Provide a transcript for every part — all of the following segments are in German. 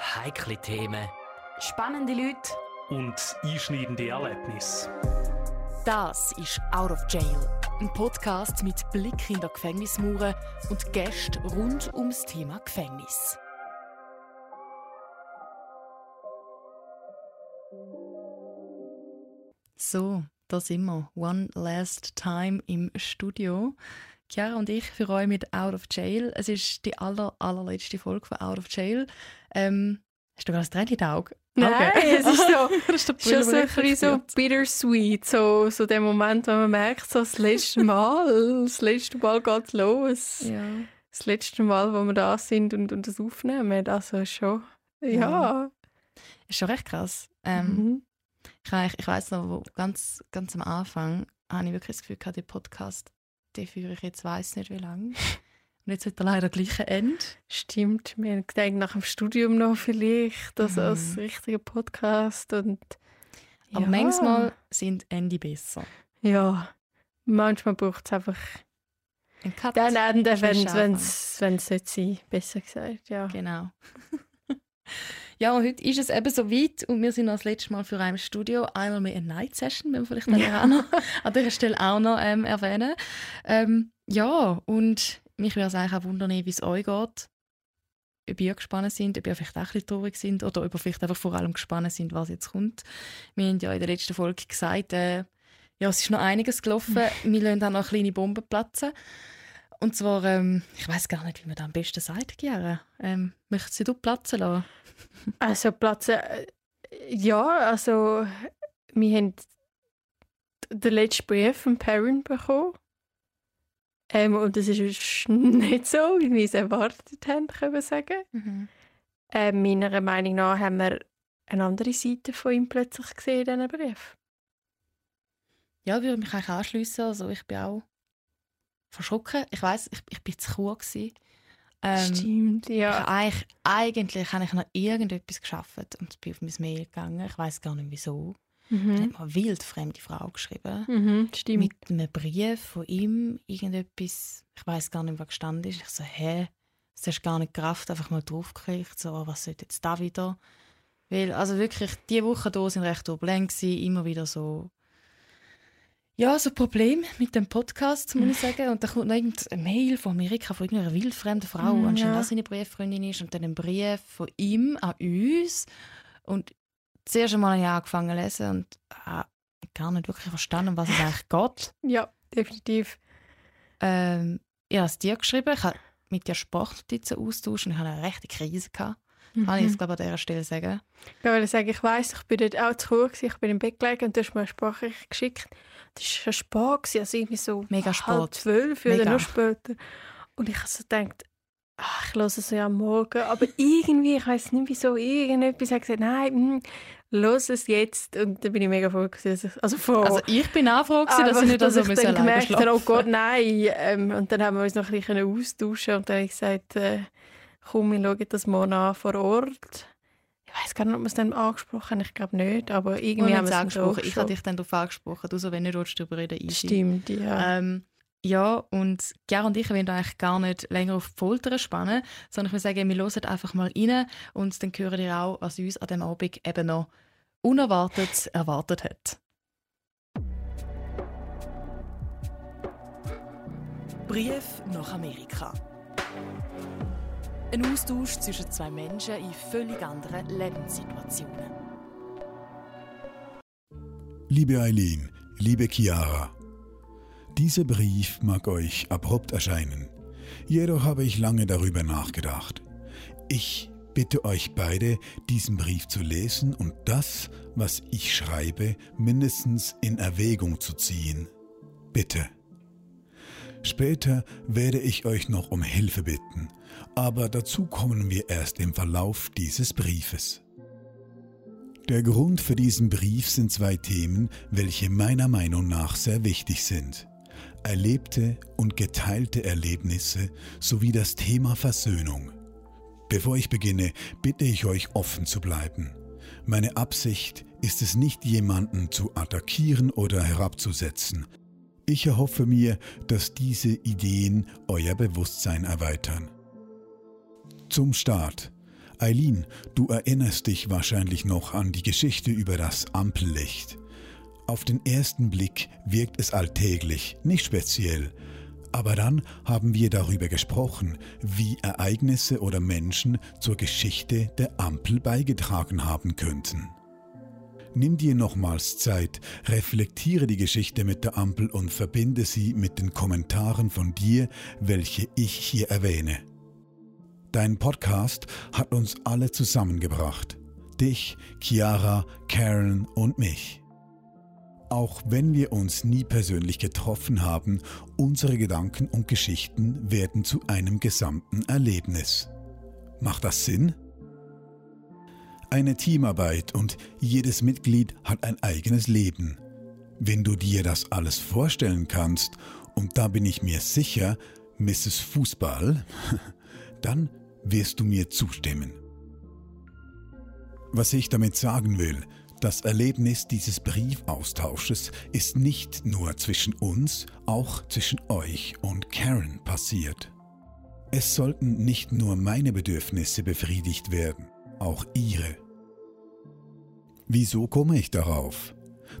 Heikle Themen. Spannende Leute. Und einschneidende Erlebnisse. Das ist Out of Jail. Ein Podcast mit Blick in die Gefängnismauern und Gästen rund ums Thema Gefängnis. So, da sind wir. One last time im Studio. Chiara und ich für euch mit Out of Jail. Es ist die aller, allerletzte Folge von Out of Jail. Ähm, hast du gerade das Tränen in den Augen? Nein, es ist so, das ist schon so ein bisschen so bittersweet, so, so der Moment, wo man merkt, so das letzte Mal, das letzte Mal geht los. Ja. Das letzte Mal, wo wir da sind und, und das aufnehmen, also schon, ja. Ist schon recht krass. Ähm, Mhm. Ich, ich weiß noch, wo ganz, ganz am Anfang habe ich wirklich das Gefühl gehabt, den Podcast, den führe ich jetzt weiß nicht wie lange. Und jetzt hat er leider gleich ein Ende. Stimmt, wir haben gedacht, nach dem Studium noch vielleicht, das Mhm. als richtiger Podcast und Aber ja. manchmal sind Ende besser. Ja, manchmal braucht es einfach Ein Cut. den Ende, wenn Frisch es wenn es nicht sein besser gesagt, ja. Genau. ja, und heute ist es eben so weit und wir sind noch das letzte Mal für ein Studio. Einmal mit einer Night Session, wenn wir vielleicht dann auch noch an dieser Stelle auch noch ähm, erwähnen. Ähm, ja, und mich würde es eigentlich auch wundern, wie es euch geht. Ob ihr gespannt sind, ob ihr vielleicht auch ein bisschen traurig sind oder ob ihr vielleicht einfach vor allem gespannt sind, was jetzt kommt. Wir haben ja in der letzten Folge gesagt, äh, ja, es ist noch einiges gelaufen. wir lassen auch noch kleine Bomben platzen. Und zwar, ähm, ich weiß gar nicht, wie man das am besten sagt, Chiara. Ähm, möchtest du platzen lassen? Also Platz, äh, ja, also wir haben den letzten Brief von Perrin bekommen. Ähm, und das ist nicht so, wie wir es erwartet haben, können wir sagen. Ähm, meiner Meinung nach haben wir eine andere Seite von ihm plötzlich gesehen in diesem Brief. Ja, würde mich eigentlich anschliessen. Also ich bin auch verschrocken. Ich weiß, ich, ich bin zu cool gewesen. Ähm, Stimmt, Ich ja. eigentlich, eigentlich habe ich noch irgendetwas geschafft und bin auf mein Mail gegangen. Ich weiß gar nicht wieso. Mhm. hat mir eine wildfremde Frau geschrieben. Mhm, stimmt. Mit einem Brief von ihm, irgendetwas, ich weiß gar nicht, was gestanden ist. Ich so, hä? Das hast du gar nicht gerafft, einfach mal draufgekriegt, so, oh, was sollte jetzt da wieder? Weil, also wirklich, die Wochen hier sind recht turbulent gewesen, immer wieder so, ja, so Problem mit dem Podcast, muss ich sagen. Und dann kommt noch irgendeine Mail von Amerika von irgendeiner wildfremden Frau, Mm, anscheinend ja. das seine Brieffreundin ist, und dann ein Brief von ihm an uns. Und zuerst einmal habe ich angefangen zu lesen und äh, gar nicht wirklich verstanden, um was es eigentlich geht. Ja, definitiv. Ähm, ich habe es dir geschrieben, ich habe mit dir Sprachnotizen austauscht und ich hatte eine rechte Krise. Gehabt. Kann ich Mhm. jetzt, glaube ich, an dieser Stelle sagen. Ich wollte sagen, ich weiss, ich bin dort auch zu gewesen, ich bin im Bett gelegen und du hast mir eine Sprache geschickt. Das war schon spät, gewesen, also irgendwie so Mega halb zwölf oder noch später. Und ich habe so gedacht, ach, ich höre es ja am Morgen, aber irgendwie, ich weiss nicht wieso, irgendetwas hat gesagt, nein, hm, los es jetzt. Und dann bin ich mega froh. gewesen, Also froh. Also ich bin auch froh, gewesen, dass ich nicht dass so ich dann gemerkt habe, oh. Gott, nein. Ähm, und dann haben wir uns noch ein bisschen austauschen und dann habe ich gesagt, äh, komm, wir schauen das morgen an vor Ort. Ich weiß gar nicht, ob wir es dann angesprochen haben, ich glaube nicht, aber Wir irgendwie haben wir es angesprochen. Ich habe dich dann darauf angesprochen. Du so, wenn nicht willst, darüber reden, easy. Stimmt, ja. Ähm, ja, und Gerhard und ich wollen eigentlich gar nicht länger auf die Folter spannen, sondern ich will sagen, wir hören einfach mal rein und dann hören ihr auch, was uns an dem Abend eben noch unerwartet erwartet hat. Brief nach Amerika. Ein Austausch zwischen zwei Menschen in völlig anderen Lebenssituationen. Liebe Eileen, liebe Chiara, dieser Brief mag euch abrupt erscheinen. Jedoch habe ich lange darüber nachgedacht. Ich bitte euch beide, diesen Brief zu lesen und das, was ich schreibe, mindestens in Erwägung zu ziehen. Bitte. Später werde ich euch noch um Hilfe bitten, aber dazu kommen wir erst im Verlauf dieses Briefes. Der Grund für diesen Brief sind zwei Themen, welche meiner Meinung nach sehr wichtig sind. Erlebte und geteilte Erlebnisse sowie das Thema Versöhnung. Bevor ich beginne, bitte ich euch offen zu bleiben. Meine Absicht ist es nicht, jemanden zu attackieren oder herabzusetzen. Ich erhoffe mir, dass diese Ideen euer Bewusstsein erweitern. Zum Start. Eileen, du erinnerst dich wahrscheinlich noch an die Geschichte über das Ampellicht. Auf den ersten Blick wirkt es alltäglich, nicht speziell, aber dann haben wir darüber gesprochen, wie Ereignisse oder Menschen zur Geschichte der Ampel beigetragen haben könnten. Nimm dir nochmals Zeit, reflektiere die Geschichte mit der Ampel und verbinde sie mit den Kommentaren von dir, welche ich hier erwähne. Dein Podcast hat uns alle zusammengebracht. Dich, Chiara, Karen und mich. Auch wenn wir uns nie persönlich getroffen haben, unsere Gedanken und Geschichten werden zu einem gesamten Erlebnis. Macht das Sinn? Eine Teamarbeit und jedes Mitglied hat ein eigenes Leben. Wenn du dir das alles vorstellen kannst, und da bin ich mir sicher, Mrs. Fußball, dann wirst du mir zustimmen. Was ich damit sagen will, das Erlebnis dieses Briefaustausches ist nicht nur zwischen uns, auch zwischen euch und Karen passiert. Es sollten nicht nur meine Bedürfnisse befriedigt werden, auch ihre. Wieso komme ich darauf?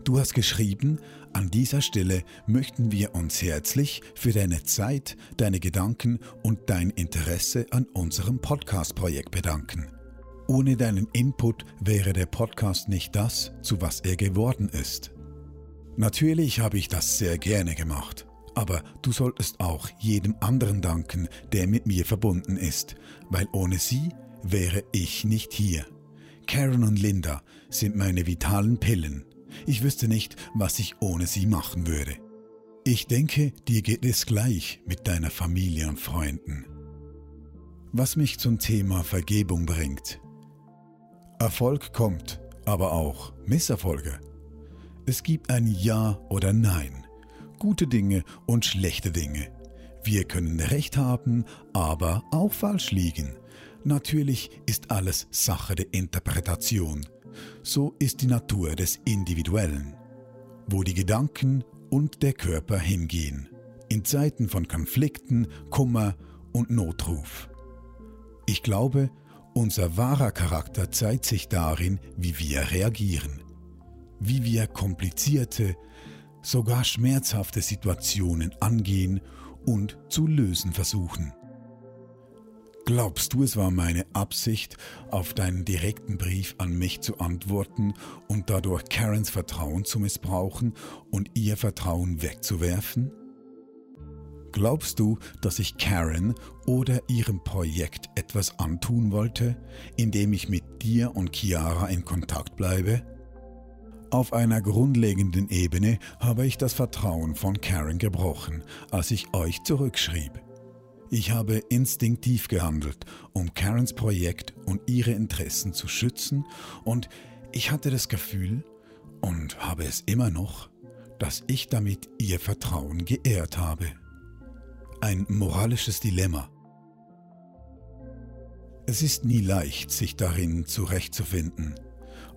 Du hast geschrieben, an dieser Stelle möchten wir uns herzlich für deine Zeit, deine Gedanken und dein Interesse an unserem Podcast-Projekt bedanken. Ohne deinen Input wäre der Podcast nicht das, zu was er geworden ist. Natürlich habe ich das sehr gerne gemacht, aber du solltest auch jedem anderen danken, der mit mir verbunden ist, weil ohne sie wäre ich nicht hier. Karen und Linda sind meine vitalen Pillen ich wüsste nicht, was ich ohne sie machen würde. Ich denke, dir geht es gleich mit deiner Familie und Freunden. Was mich zum Thema Vergebung bringt. Erfolg kommt, aber auch Misserfolge. Es gibt ein Ja oder Nein, gute Dinge und schlechte Dinge. Wir können Recht haben, aber auch falsch liegen. Natürlich ist alles Sache der Interpretation. So ist die Natur des Individuellen, wo die Gedanken und der Körper hingehen, in Zeiten von Konflikten, Kummer und Notruf. Ich glaube, unser wahrer Charakter zeigt sich darin, wie wir reagieren, wie wir komplizierte, sogar schmerzhafte Situationen angehen und zu lösen versuchen. Glaubst du, es war meine Absicht, auf deinen direkten Brief an mich zu antworten und dadurch Karens Vertrauen zu missbrauchen und ihr Vertrauen wegzuwerfen? Glaubst du, dass ich Karen oder ihrem Projekt etwas antun wollte, indem ich mit dir und Chiara in Kontakt bleibe? Auf einer grundlegenden Ebene habe ich das Vertrauen von Karen gebrochen, als ich euch zurückschrieb. Ich habe instinktiv gehandelt, um Karens Projekt und ihre Interessen zu schützen und ich hatte das Gefühl und habe es immer noch, dass ich damit ihr Vertrauen geehrt habe. Ein moralisches Dilemma. Es ist nie leicht, sich darin zurechtzufinden.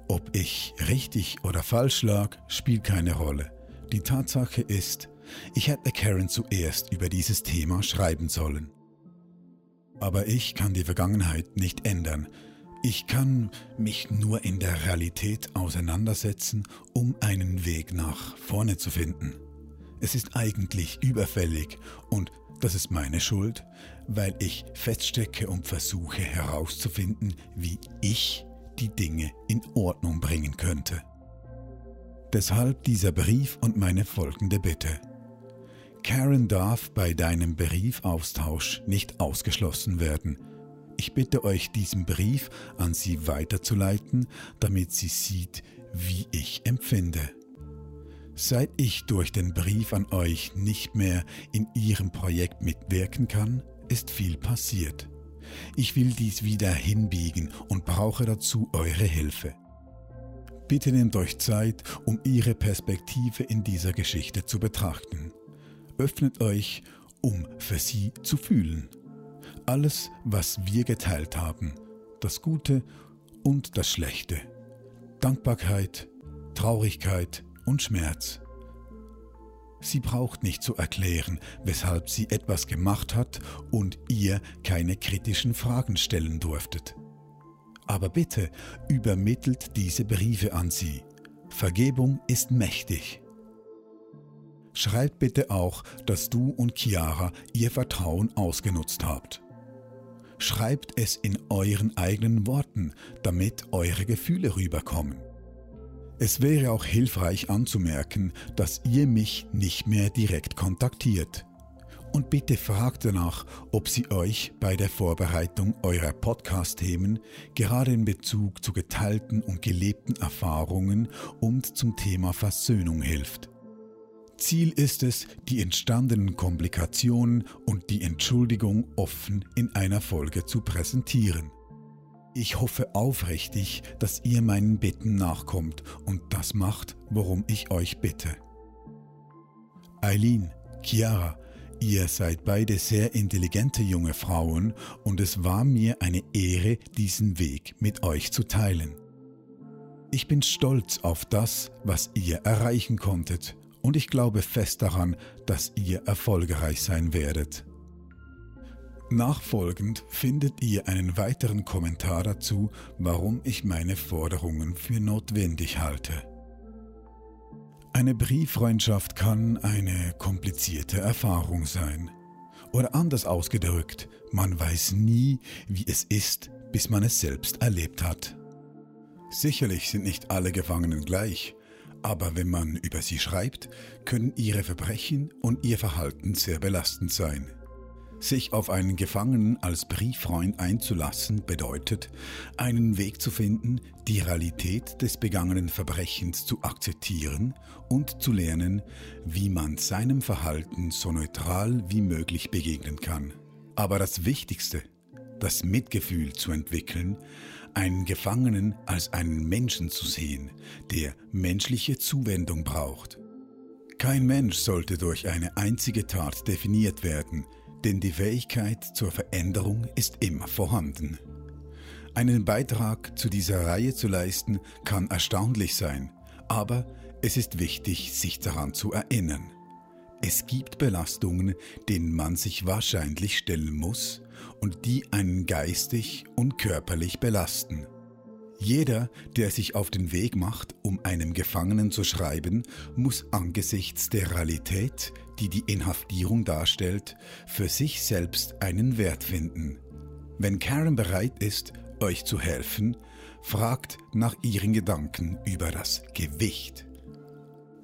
Ob ich richtig oder falsch lag, spielt keine Rolle. Die Tatsache ist, ich hätte Karen zuerst über dieses Thema schreiben sollen. Aber ich kann die Vergangenheit nicht ändern. Ich kann mich nur in der Realität auseinandersetzen, um einen Weg nach vorne zu finden. Es ist eigentlich überfällig und das ist meine Schuld, weil ich feststecke und versuche herauszufinden, wie ich die Dinge in Ordnung bringen könnte. Deshalb dieser Brief und meine folgende Bitte. Karen darf bei deinem Briefaustausch nicht ausgeschlossen werden. Ich bitte euch, diesen Brief an sie weiterzuleiten, damit sie sieht, wie ich empfinde. Seit ich durch den Brief an euch nicht mehr in ihrem Projekt mitwirken kann, ist viel passiert. Ich will dies wieder hinbiegen und brauche dazu eure Hilfe. Bitte nehmt euch Zeit, um ihre Perspektive in dieser Geschichte zu betrachten öffnet euch, um für sie zu fühlen. Alles, was wir geteilt haben, das Gute und das Schlechte, Dankbarkeit, Traurigkeit und Schmerz. Sie braucht nicht zu erklären, weshalb sie etwas gemacht hat und ihr keine kritischen Fragen stellen durftet. Aber bitte übermittelt diese Briefe an sie. Vergebung ist mächtig. Schreibt bitte auch, dass du und Chiara ihr Vertrauen ausgenutzt habt. Schreibt es in euren eigenen Worten, damit eure Gefühle rüberkommen. Es wäre auch hilfreich anzumerken, dass ihr mich nicht mehr direkt kontaktiert. Und bitte fragt danach, ob sie euch bei der Vorbereitung eurer Podcast-Themen gerade in Bezug zu geteilten und gelebten Erfahrungen und zum Thema Versöhnung hilft. Ziel ist es, die entstandenen Komplikationen und die Entschuldigung offen in einer Folge zu präsentieren. Ich hoffe aufrichtig, dass ihr meinen Bitten nachkommt und das macht, worum ich euch bitte. Eileen, Chiara, Ihr seid beide sehr intelligente junge Frauen und es war mir eine Ehre, diesen Weg mit euch zu teilen. Ich bin stolz auf das, was ihr erreichen konntet und ich glaube fest daran, dass ihr erfolgreich sein werdet. Nachfolgend findet ihr einen weiteren Kommentar dazu, warum ich meine Forderungen für notwendig halte. Eine Brieffreundschaft kann eine komplizierte Erfahrung sein. Oder anders ausgedrückt, man weiß nie, wie es ist, bis man es selbst erlebt hat. Sicherlich sind nicht alle Gefangenen gleich, aber wenn man über sie schreibt, können ihre Verbrechen und ihr Verhalten sehr belastend sein. Sich auf einen Gefangenen als Brieffreund einzulassen bedeutet, einen Weg zu finden, die Realität des begangenen Verbrechens zu akzeptieren und zu lernen, wie man seinem Verhalten so neutral wie möglich begegnen kann. Aber das Wichtigste, das Mitgefühl zu entwickeln, einen Gefangenen als einen Menschen zu sehen, der menschliche Zuwendung braucht. Kein Mensch sollte durch eine einzige Tat definiert werden, denn die Fähigkeit zur Veränderung ist immer vorhanden. Einen Beitrag zu dieser Reihe zu leisten kann erstaunlich sein, aber es ist wichtig, sich daran zu erinnern. Es gibt Belastungen, denen man sich wahrscheinlich stellen muss und die einen geistig und körperlich belasten. Jeder, der sich auf den Weg macht, um einem Gefangenen zu schreiben, muss angesichts der Realität, die die Inhaftierung darstellt, für sich selbst einen Wert finden. Wenn Karen bereit ist, euch zu helfen, fragt nach ihren Gedanken über das Gewicht.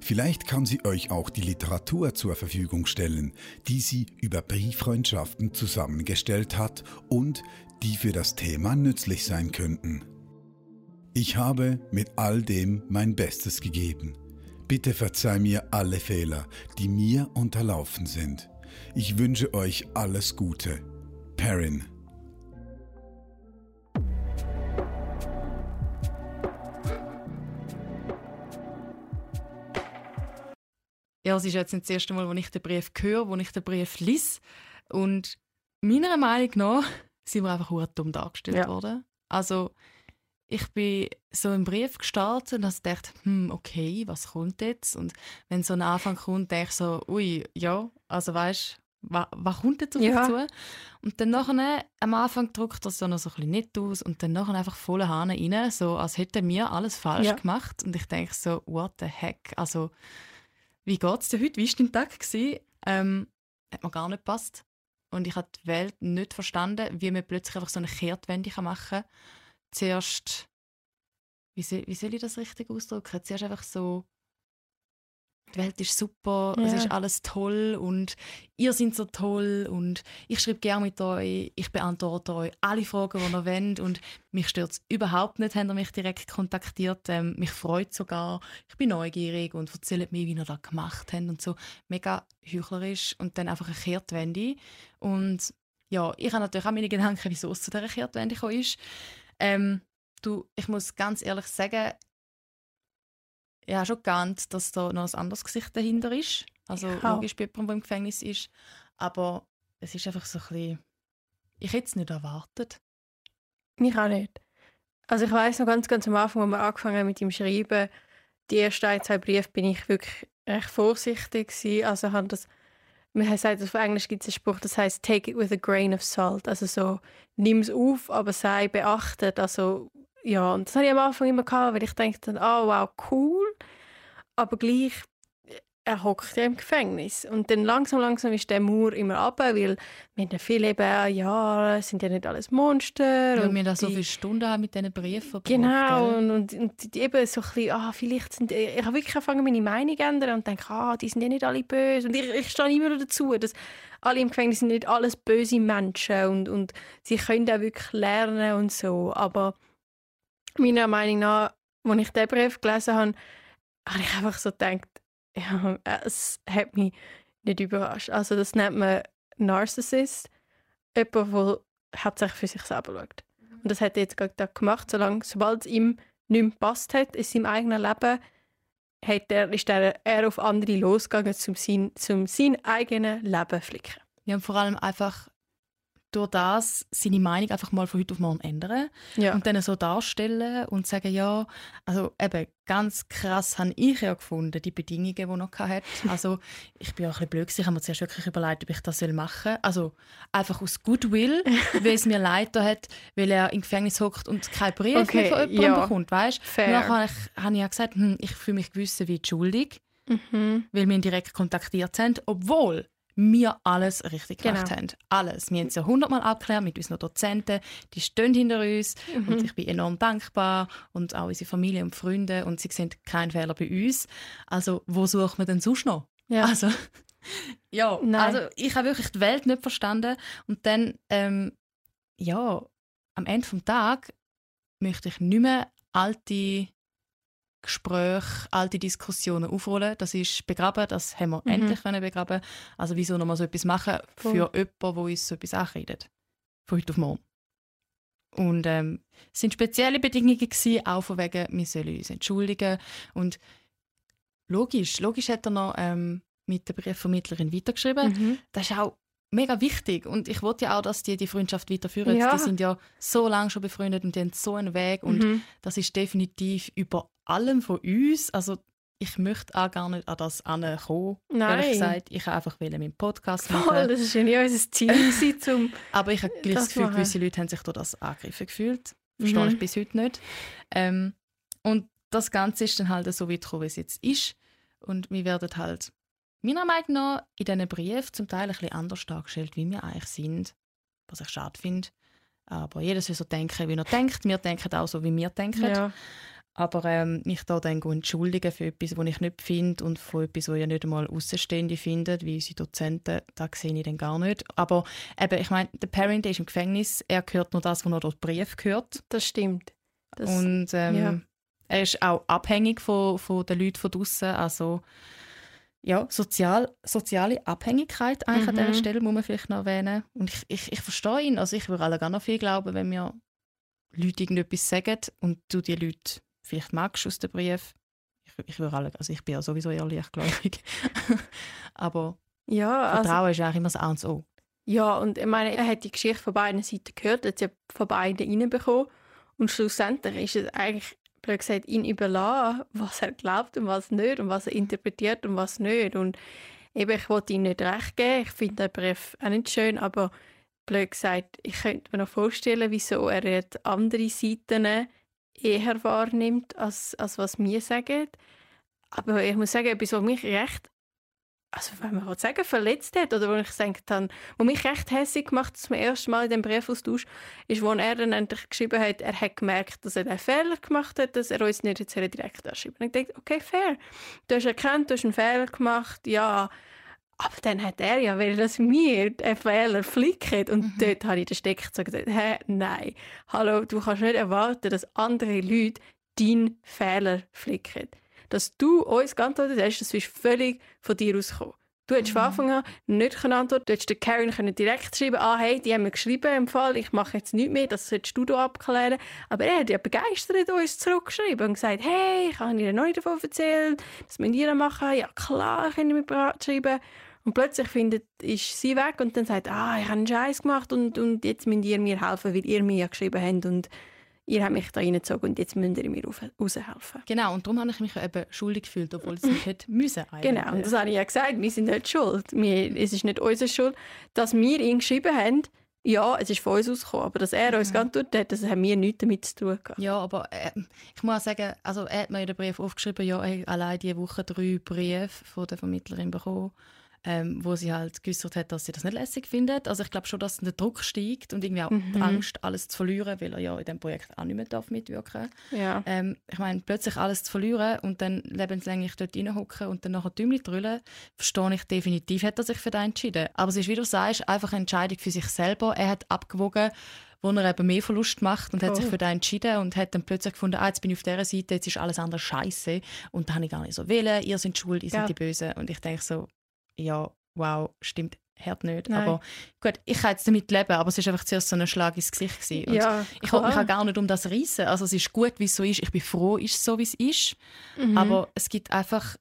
Vielleicht kann sie euch auch die Literatur zur Verfügung stellen, die sie über Brieffreundschaften zusammengestellt hat und die für das Thema nützlich sein könnten. Ich habe mit all dem mein Bestes gegeben. Bitte verzeih mir alle Fehler, die mir unterlaufen sind. Ich wünsche euch alles Gute. Perrin. Ja, es ist jetzt nicht das erste Mal, wo ich den Brief höre, wo ich den Brief lese. Und meiner Meinung nach sind wir einfach dumm dargestellt ja. worden. Also, ich bin so im Brief gestartet und habe gedacht, hm, okay, was kommt jetzt? Und wenn so ein Anfang kommt, denke ich so, ui, ja, also weißt was, was kommt jetzt auf ja. zu? Und dann nachher, am Anfang drückt er so noch so ein bisschen nett aus und dann nachher einfach volle Hahn rein, so als hätten wir alles falsch ja. gemacht. Und ich denke so, what the heck? Also, wie geht es dir heute? Wie war dein Tag? Ähm, hat mir gar nicht gepasst. Und ich habe die Welt nicht verstanden, wie man plötzlich einfach so eine Kehrtwende machen kann zuerst, wie soll, wie soll ich das richtig ausdrücken? Zuerst einfach so, die Welt ist super, ja. es ist alles toll und ihr seid so toll und ich schreibe gerne mit euch, ich beantworte euch alle Fragen, die ihr wollt und mich stört es überhaupt nicht, habt ihr mich direkt kontaktiert, ähm, mich freut sogar, ich bin neugierig und erzählt mir, wie ihr das gemacht habt und so, mega heuchlerisch und dann einfach eine Kehrtwende und ja, ich habe natürlich auch meine Gedanken, wieso es zu dieser Kehrtwende gekommen ist. Ähm, du, ich muss ganz ehrlich sagen, ich habe schon geahnt, dass da noch ein anderes Gesicht dahinter ist. Also ja. logisch bei jemandem, der im Gefängnis ist. Aber es ist einfach so ein bisschen... Ich hätte es nicht erwartet. Mich auch nicht. Also ich weiß noch ganz, ganz am Anfang, als wir angefangen haben mit dem Schreiben, die ersten ein, zwei Briefe bin ich wirklich recht vorsichtig gewesen. Also habe das man sagt, auf Englisch gibt es einen Spruch, das heißt take it with a grain of salt. Also so, nimm es auf, aber sei beachtet. Also, ja, und das habe ich am Anfang immer gehabt, weil ich dachte, oh wow, cool. Aber gleich, er hockt ja im Gefängnis. Und dann langsam, langsam ist der Mauer immer ab, weil wir haben ja viele eben, ja, es sind ja nicht alles Monster. Weil und wir da so viele Stunden haben mit diesen Briefen verbracht, Genau, und, und, und eben so ein bisschen, ah, vielleicht sind, ich habe wirklich angefangen, meine Meinung zu ändern und denke, ah, die sind ja nicht alle böse. Und ich, ich stehe immer dazu, dass alle im Gefängnis sind nicht alles böse Menschen und, und sie können auch wirklich lernen und so. Aber meiner Meinung nach, als ich diesen Brief gelesen habe, habe ich einfach so gedacht, ja, es hat mich nicht überrascht. Also das nennt man Narcissist, jemand, der hauptsächlich für sich selber schaut. Und das hat er jetzt gerade gemacht, solange, sobald es ihm nicht mehr gepasst hat in seinem eigenen Leben, hat er, ist er, er auf andere losgegangen, um sein, zum sein eigenes Leben zu flicken. Ja, und vor allem einfach durch das seine Meinung einfach mal von heute auf morgen ändern Ja. und dann so darstellen und sagen, ja, also eben ganz krass habe ich ja gefunden, die Bedingungen, die er noch hatte. Also ich bin auch ein bisschen blöd ich habe mir zuerst wirklich überlegt, ob ich das machen soll. Also einfach aus Goodwill, weil es mir leid hat, weil er im Gefängnis hockt und keinen Brief Okay, mehr von jemandem ja. bekommt, weißt? Fair. Und Nachher habe ich, habe ich ja gesagt, hm, ich fühle mich gewissen wie schuldig, Mhm. weil wir ihn direkt kontaktiert haben, obwohl wir alles richtig gemacht Genau. haben. Alles. Wir haben es ja hundertmal abgeklärt mit unseren Dozenten. Die stehen hinter uns Mhm. und ich bin enorm dankbar und auch unsere Familie und Freunde und sie sehen keinen Fehler bei uns. Also wo sucht man denn sonst noch? Ja. Also, ja, Nein. also ich habe wirklich die Welt nicht verstanden und dann, ähm, ja, am Ende des Tages möchte ich nicht mehr alte Gespräche, alte Diskussionen aufrollen. Das ist begraben, das haben wir Mhm. endlich können begraben. Also wieso noch mal so etwas machen für Voll. jemanden, der uns so etwas anredet? Von heute auf morgen. Und ähm, es sind spezielle Bedingungen gewesen, auch von wegen, wir sollen uns entschuldigen. Und logisch, logisch hat er noch ähm, mit der Briefvermittlerin weitergeschrieben. Mhm. Das ist auch mega wichtig. Und ich wollte ja auch, dass die die Freundschaft weiterführen. Ja. Die sind ja so lange schon befreundet und die haben so einen Weg. Und Mhm. das ist definitiv über allem von uns. Also ich möchte auch gar nicht an das ankommen, Nein. ehrlich gesagt. Ich wollte einfach meinen Podcast machen. Voll, das war ja unser Ziel, gewesen, zum Aber ich habe Das das Gefühl, machen. gewisse Leute haben sich durch das angegriffen gefühlt. Verstehe Mhm. ich bis heute nicht. Ähm, und das Ganze ist dann halt so weit gekommen, wie es jetzt ist. Und wir werden halt meiner Meinung nach in diesen Briefen zum Teil ein bisschen anders dargestellt, wie wir eigentlich sind. Was ich schade finde. Aber jeder soll so denken, wie er denkt. Wir denken auch so, wie wir denken. ja. Aber ähm, mich da dann entschuldigen für etwas, was ich nicht finde und für etwas, was ja nicht einmal Außenstehende finden, wie unsere Dozenten, das sehe ich dann gar nicht. Aber eben, ich meine, der Parent ist im Gefängnis, er hört nur das, was er durch den Brief gehört. Das stimmt. Das, und ähm, ja. er ist auch abhängig von, von den Leuten von draussen. Also ja, sozial, soziale Abhängigkeit eigentlich an Mhm. dieser Stelle muss man vielleicht noch erwähnen. Und ich, ich, ich verstehe ihn. Also ich würde alle gar noch viel glauben, wenn mir Leute irgendetwas sagen und du die Leute vielleicht magst aus dem Brief. Ich, ich würde alle, also ich bin ja sowieso eher leichtgläubig. Aber ja, also, Vertrauen ist eigentlich immer das A und O. ja, und ich meine, er hat die Geschichte von beiden Seiten gehört, hat sie von beiden reinbekommen. Und schlussendlich ist es eigentlich, blöd gesagt, ihn überlassen, was er glaubt und was nicht und was er interpretiert und was nicht. Und eben, ich wollte ihm nicht recht geben. Ich finde den Brief auch nicht schön, aber blöd gesagt, ich könnte mir noch vorstellen, wieso er andere Seiten eher wahrnimmt, als, als was wir sagen. Aber ich muss sagen, etwas, was mich recht, also wenn man sagen, verletzt hat, oder wo ich gedacht habe, was mich recht hässlich gemacht hat zum ersten Mal in dem Briefaustausch, ist, wo er dann endlich geschrieben hat, er hat gemerkt, dass er einen Fehler gemacht hat, dass er uns nicht jetzt direkt anschreiben Und ich dachte, okay, fair. Du hast erkannt, du hast einen Fehler gemacht, ja. Aber dann hat er ja, weil das mir einen Fehler flickt. Und Mhm. dort habe ich den Stecker so gesagt, hä, nein. Hallo, du kannst nicht erwarten, dass andere Leute deinen Fehler flicken. Dass du uns geantwortet hast, das ist völlig von dir ausgekommen. Du hättest von Anfang an nicht antworten Du hättest Karen können direkt schreiben ah, hey, die haben mir geschrieben im Fall, ich mache jetzt nichts mehr, das solltest du hier abklären. Aber er hat ja begeistert uns zurückgeschrieben und gesagt, hey, ich habe ihnen noch nicht davon erzählt, das müssen ihr machen. Ja klar, können wir bereit schreiben. Und plötzlich findet, ist sie weg und dann sagt, ah, ich habe einen Scheiß gemacht und, und jetzt müsst ihr mir helfen, weil ihr mir ja geschrieben habt. Und ihr habt mich da reingezogen und jetzt müsst ihr mir raus- raushelfen. Genau, und darum habe ich mich eben schuldig gefühlt, obwohl es nicht hätte müssen. eigentlich. Genau, und das habe ich ja gesagt, wir sind nicht schuld. Wir, es ist nicht unsere Schuld. Dass wir ihn geschrieben haben, ja, es ist von uns ausgekommen, aber dass er uns geantwortet hat, das haben wir nichts damit zu tun gehabt. Ja, aber äh, ich muss auch sagen, also er hat mir in den Brief aufgeschrieben, ja, er hat allein diese Woche drei Briefe von der Vermittlerin bekommen, ähm, wo sie halt geäußert hat, dass sie das nicht lässig findet. Also ich glaube schon, dass der Druck steigt und irgendwie auch die Angst, alles zu verlieren, weil er ja in dem Projekt auch nicht mehr darf mitwirken Ja. ähm, Ich meine, plötzlich alles zu verlieren und dann lebenslänglich dort reinhocken und dann nachher Däumchen drüllen, verstehe ich definitiv, hat er sich für das entschieden. Aber es ist, wie du sagst, einfach eine Entscheidung für sich selber. Er hat abgewogen, wo er eben mehr Verlust macht und hat sich Voll. für das entschieden und hat dann plötzlich gefunden, ah, jetzt bin ich auf dieser Seite, jetzt ist alles andere scheiße und da habe ich gar nicht so wählen, ihr seid schuld, ihr Ja. seid die Bösen. Und ich denke so, ja, wow, stimmt, hört nicht. Nein. Aber gut, ich kann jetzt damit leben, aber es ist einfach zuerst so ein Schlag ins Gesicht gewesen. Ja, ich will mich auch gar nicht um das reissen. Also es ist gut, wie es so ist. Ich bin froh, ist es so, wie es ist. Mhm. Aber es gibt einfach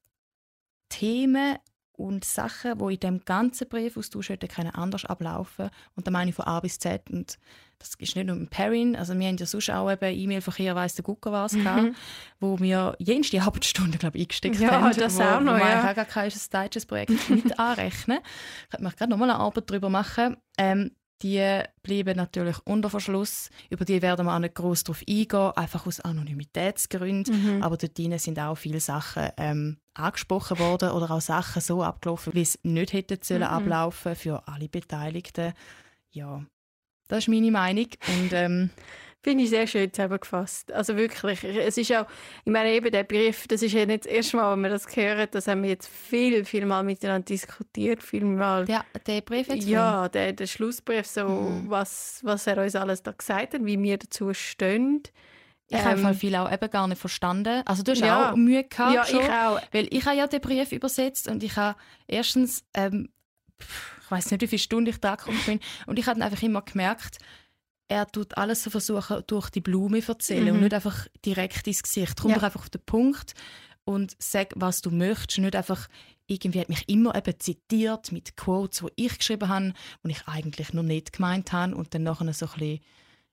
Themen und Sachen, die in dem ganzen Briefaustausch hätten können anders ablaufen Und da meine ich von A bis Z. Und das ist nicht nur mit Perrin. Also wir haben ja sonst auch eben E-Mail-Verkehr, weiss der Gucker was, mhm. wo wir jenste Hauptstunde, glaube ich, eingesteckt Ja, haben. das wo, auch noch, wo ja. gar kein deutsches Projekt mit anrechnen. Ich könnte mir gerade nochmal eine Arbeit darüber machen. Ähm, die bleiben natürlich unter Verschluss. Über die werden wir auch nicht gross drauf eingehen, einfach aus Anonymitätsgründen. Mhm. Aber dort sind auch viele Sachen ähm, angesprochen worden oder auch Sachen so abgelaufen, wie es nicht hätte sollen Mhm. ablaufen für alle Beteiligten. Ja, das ist meine Meinung. Und ähm, Finde ich sehr schön zusammengefasst. Also wirklich, es ist auch, ich meine eben der Brief, das ist ja nicht das erste Mal, wenn wir das hören, das haben wir jetzt viel, viel mal miteinander diskutiert, viel mal ja, der Brief jetzt Ja, der, der Schlussbrief, so, Mhm. was, was er uns alles da gesagt hat, wie wir dazu stehen. Ich habe Ähm, ähm, viel auch eben gar nicht verstanden. Also du hast Ja. auch Mühe gehabt Ja, schon, ich auch. weil ich habe ja den Brief übersetzt und ich habe erstens, ähm, ich weiß nicht, wie viele Stunden ich da gekommen bin und ich habe einfach immer gemerkt, er tut alles so versuchen, durch die Blume zu erzählen und Mhm. nicht einfach direkt ins Gesicht. Komm Ja. doch einfach auf den Punkt und sag, was du möchtest. Nicht einfach, irgendwie hat mich immer eben zitiert mit Quotes, die ich geschrieben habe, die ich eigentlich noch nicht gemeint habe und dann nachher so ein bisschen,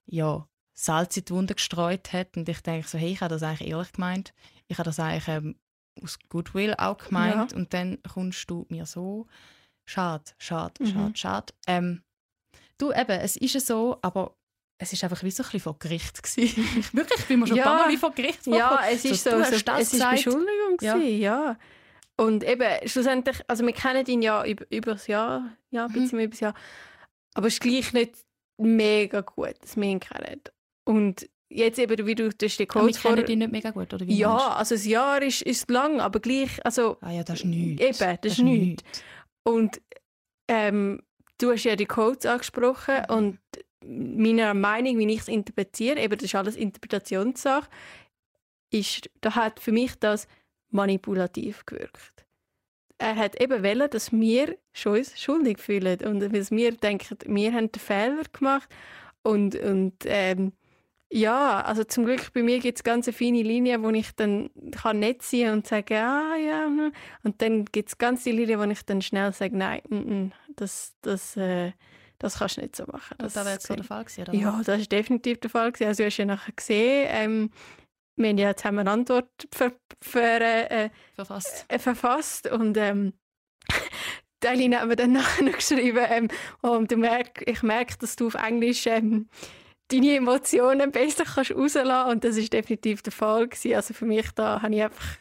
ja, Salz in die Wunde gestreut hat. Und ich denke so, hey, ich habe das eigentlich ehrlich gemeint. Ich habe das eigentlich ähm, aus Goodwill auch gemeint. Und dann kommst du mir so, schade, schade, Mhm. schade, schade. Ähm, du, eben, es ist ja so, aber es ist einfach wie so ein bisschen vor Gericht gewesen. Wirklich, ich bin mir schon Ja. ein paar Mal wie vor Gericht Ja, es ist So, so, so es ist. Beschuldigung Ja. gewesen, ja. Und eben, schlussendlich, also wir kennen ihn ja über, über das Jahr, ja, ein Mhm. bisschen mehr über das Jahr, aber es ist gleich nicht mega gut, dass wir ihn kennen. Und jetzt eben, wie du, die Aber wir Codes vor... die nicht mega gut, oder wie meinst Ja, also das Jahr ist, ist lang, aber gleich, also? Ah ja, das ist nichts. Eben, das ist nichts. Und ähm, du hast ja die Codes angesprochen Mhm. und meiner Meinung, wie ich es interpretiere, eben das ist alles Interpretationssache, ist, da hat für mich das manipulativ gewirkt. Er hat eben wollen, dass wir schon uns schuldig fühlen und dass wir denken, wir haben den Fehler gemacht und, und ähm, ja, also zum Glück bei mir gibt es ganz eine feine Linie, wo ich dann kann nett sein und sagen, ah ja, hm. und dann gibt es ganz die Linie, wo ich dann schnell sage, nein, mm, mm, das, das, äh, das kannst du nicht so machen. Und da wäre jetzt so der Fall gewesen, oder? ja, das ist definitiv der Fall. gewesen. Also, du hast ja nachher gesehen, ähm, wir haben ja zusammen eine Antwort ver ver äh, Verfasst. äh, verfasst und ähm, die Eileen hat mir dann nachher noch geschrieben, ähm, und du merk, ich merke, dass du auf Englisch ähm, deine Emotionen besser kannst rauslassen und das ist definitiv der Fall gewesen. Also für mich da habe ich einfach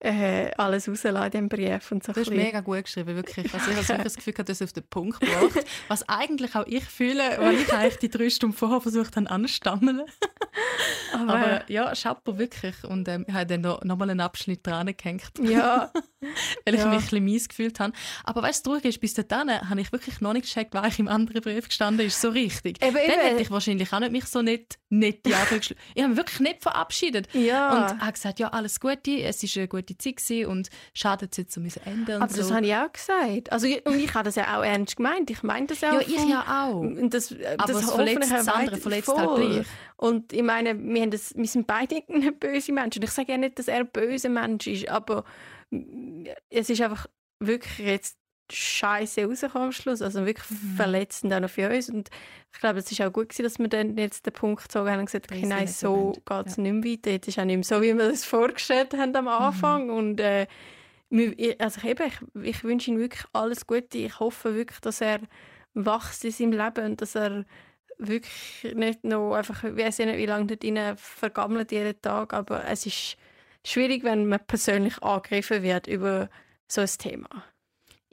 äh, alles rausgelassen in diesem Brief und so ein bisschen- mega gut geschrieben, wirklich. Also ich habe wirklich das Gefühl, hast es auf den Punkt gebracht. Was eigentlich auch ich fühle, weil ich eigentlich die drei Stunden vorher versucht habe anzustammeln. aber, Aber ja, Chapeau wirklich. Und ähm, ich habe dann noch, noch mal einen Abschnitt dran gehängt, ja, weil ich Ja. mich ein bisschen mies gefühlt habe. Aber weißt du, traurig ist, bis dahin habe ich wirklich noch nicht gecheckt, was ich im anderen Brief gestanden ist, so richtig. Eben, Dann eben. hätte ich wahrscheinlich auch nicht mich so nicht, nicht die Ich habe mich wirklich nicht verabschiedet. ja. Und habe gesagt, ja, alles Gute, es war eine gute Zeit und schade, dass es jetzt müssen enden und Aber das so. habe ich auch gesagt. Also, ich- und ich habe das ja auch ernst gemeint. Ich meine das auch. Ja, ich ja auch. Das, äh, Aber das es verletzt das andere, verletzt voll. halt gleich. Und ich meine, wir, haben das, wir sind beide nicht böse Menschen. Und ich sage ja nicht, dass er ein böser Mensch ist, aber mm, es ist einfach wirklich jetzt Scheiße rausgekommen am Schluss. Also wirklich Mhm. verletzend auch noch für uns. Und ich glaube, es ist auch gut gewesen, dass wir dann jetzt den Punkt gezogen haben und gesagt sie nein, so geht es Ja. nicht mehr weiter. Jetzt ist auch nicht mehr so, wie wir es vorgestellt haben am Anfang. Und äh, also eben, ich, ich wünsche ihm wirklich alles Gute. Ich hoffe wirklich, dass er wächst in seinem Leben und dass er wirklich nicht noch einfach, ich weiß nicht, wie lange dort rein vergammelt jeden Tag, aber es ist schwierig, wenn man persönlich angegriffen wird über so ein Thema.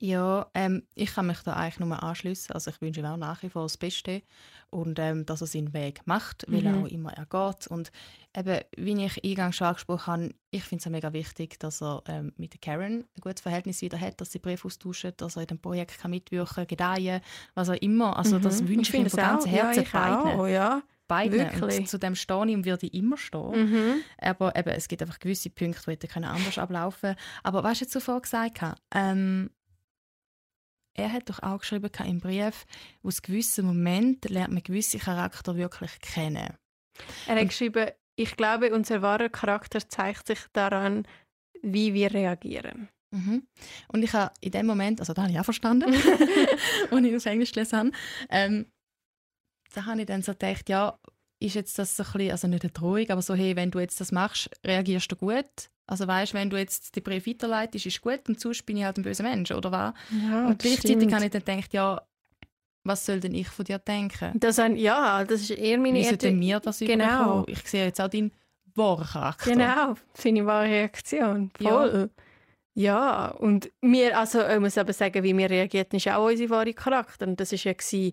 Ja, ähm, ich kann mich da eigentlich nur anschließen. Also ich wünsche ihm auch nach wie vor das Beste und ähm, dass er seinen Weg macht, weil Mhm. auch immer er geht. Und eben, wie ich eingangs schon angesprochen habe, ich finde es auch mega wichtig, dass er ähm, mit der Karen ein gutes Verhältnis wieder hat, dass sie Briefe austauschen, dass er in dem Projekt kann mitwirken gedeihen, was auch immer. Also das Mhm. wünsche ich, ihm finde von ganzem. Herzen ja, ich beiden. Auch, ja. beiden. wirklich. Und zu dem stehe ich und würde ich immer stehen. Mhm. Aber eben, es gibt einfach gewisse Punkte, die hätten können anders ablaufen Aber was du zuvor gesagt hast, ähm, er hat doch auch geschrieben im Brief, aus gewissen Momenten lernt man gewisse Charakter wirklich kennen. Er hat Und- geschrieben, ich glaube, unser wahrer Charakter zeigt sich daran, wie wir reagieren. Mhm. Und ich habe in dem Moment, also da habe ich auch verstanden, als ich auf Englisch gelesen habe, ähm, da habe ich dann so gedacht, ja, ist jetzt das so ein bisschen, also nicht eine Drohung, aber so, hey, wenn du jetzt das machst, reagierst du gut? Also weißt, wenn du jetzt den Brief weiterleitest, ist gut und sonst bin ich halt ein böser Mensch, oder was? Ja, und gleichzeitig habe ich dann gedacht, ja, was soll denn ich von dir denken? das ein, ja, das ist eher meine Wie soll denn mir das Genau. überkommen? Ich sehe jetzt auch deinen wahren Charakter. Genau, seine wahre Reaktion. Voll. Ja, und wir, also ich muss aber sagen, wie wir reagiert, ist auch unser wahrer Charakter. Und das war ja, gewesen,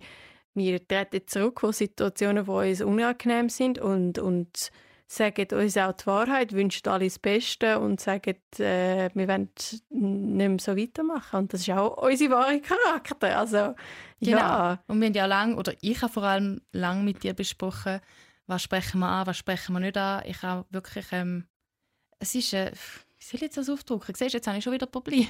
wir treten zurück von Situationen, die uns unangenehm sind und, und sagen uns auch die Wahrheit, wünschen alles Beste und sagen, äh, wir wollen nicht mehr so weitermachen. Und das ist auch unser wahrer Charakter. Also, ja. Und wir haben ja lang, oder ich habe vor allem lang mit dir besprochen, was sprechen wir an, was sprechen wir nicht an. Ich habe wirklich, ähm, es ist, äh, wie soll ich jetzt das ausdrücken? Siehst du, jetzt habe ich schon wieder ein Problem.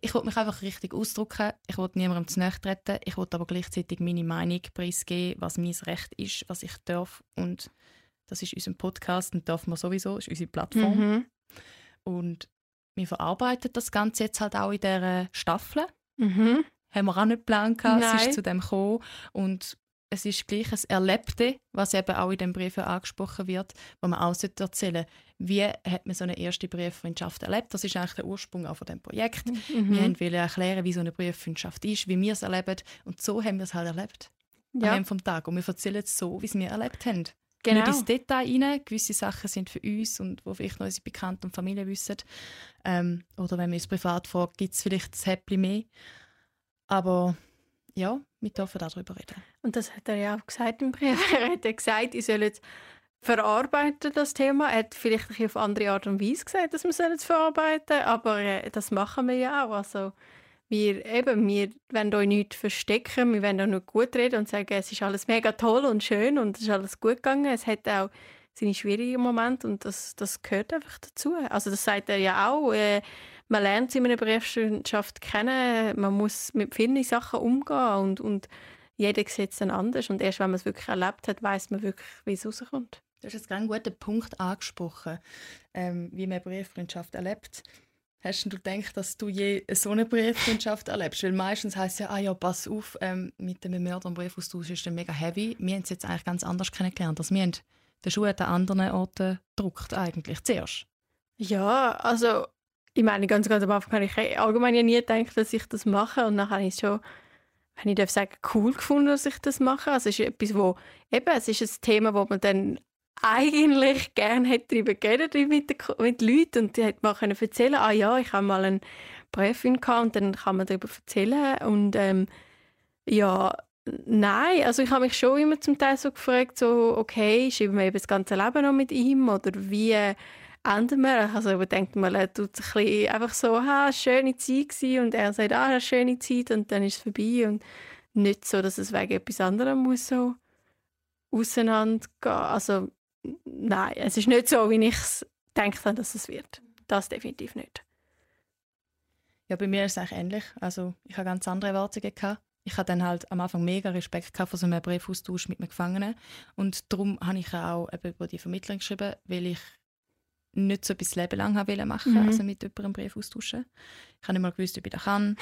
Ich wollte mich einfach richtig ausdrücken. Ich wollte niemandem zu nahe treten. Ich wollte aber gleichzeitig meine Meinung preisgeben, was mein Recht ist, was ich darf. Und das ist unser Podcast und darf man sowieso, das ist unsere Plattform. Mhm. Und wir verarbeiten das Ganze jetzt halt auch in dieser Staffel. Mhm. Haben wir auch nicht geplant gehabt. Es ist zu dem gekommen. Und es ist gleich ein Erlebte, was eben auch in dem Brief ja angesprochen wird, wo man auch sollte erzählen wie hat man so eine erste Brieffreundschaft erlebt. Das ist eigentlich der Ursprung auch von dem Projekt. Mhm. Wir wollten erklären, wie so eine Brieffreundschaft ist, wie wir es erleben. Und so haben wir es halt erlebt. Am ja, Ende vom Tag. Und wir erzählen es so, wie es wir erlebt haben. Genau. Nicht ins Detail rein. Gewisse Sachen sind für uns und wo vielleicht noch unsere Bekannten und Familie wissen. Ähm, oder wenn man uns privat fragt, gibt es vielleicht das Häppchen mehr. Aber ja, wir dürfen darüber reden. Und das hat er ja auch gesagt im Brief. Er hat ja gesagt, ich soll jetzt verarbeiten, das Thema. Er hat vielleicht ein auf andere Art und Weise gesagt, dass wir es verarbeiten aber äh, das machen wir ja auch. Also, wir, eben, wir wollen euch nichts verstecken, wir wollen auch nur gut reden und sagen, es ist alles mega toll und schön und es ist alles gut gegangen. Es hat auch seine schwierigen Momente und das, das gehört einfach dazu. Also das sagt er ja auch. Äh, man lernt sie in einer Berufswissenschaft kennen, man muss mit vielen Sachen umgehen und, und jeder sieht es dann anders und erst wenn man es wirklich erlebt hat, weiß man wirklich, wie es rauskommt. Du hast jetzt einen guten Punkt angesprochen, ähm, wie man Brieffreundschaft erlebt. Hast du gedacht, dass du je so eine Brieffreundschaft erlebst? Weil meistens heisst es ja, ah ja, pass auf, ähm, mit dem Mörder und Briefaustausch ist dann mega heavy. Wir haben es jetzt eigentlich ganz anders kennengelernt. Also wir haben den Schuh an anderen Orten gedruckt eigentlich zuerst. Ja, also ich meine, ganz, ganz am Anfang habe ich allgemein ja nie gedacht, dass ich das mache und dann habe ich es schon, wenn ich darf sagen, cool gefunden, dass ich das mache. Also es ist etwas, wo, eben, es ist ein Thema, wo man dann eigentlich gerne hätte darüber geredet mit, den, mit Leuten. Und die hätte man können erzählen, ah ja, ich habe mal einen Briefing gehabt und dann kann man darüber erzählen. Und ähm, ja, nein, also ich habe mich schon immer zum Teil so gefragt, so, okay, schreiben wir eben das ganze Leben noch mit ihm oder wie äh, enden wir? Also ich denke mal, er tut ein bisschen einfach so, ha, eine schöne Zeit gewesen. Und er sagt, ah, eine schöne Zeit. Und dann ist es vorbei. Und nicht so, dass es wegen etwas anderem muss so auseinandergehen. Also nein, es ist nicht so, wie ich es gedacht habe, dass es wird. Das definitiv nicht. Ja, bei mir ist es eigentlich ähnlich. Also ich habe ganz andere Erwartungen gehabt. Ich hatte dann halt am Anfang mega Respekt gehabt vor so einem Briefaustausch mit einem Gefangenen und darum habe ich auch über die Vermittlung geschrieben, weil ich nicht so etwas Leben lang haben wollte machen, Mhm. also mit jemandem Brief austauschen. Ich habe nicht mal gewusst, ob ich das kann.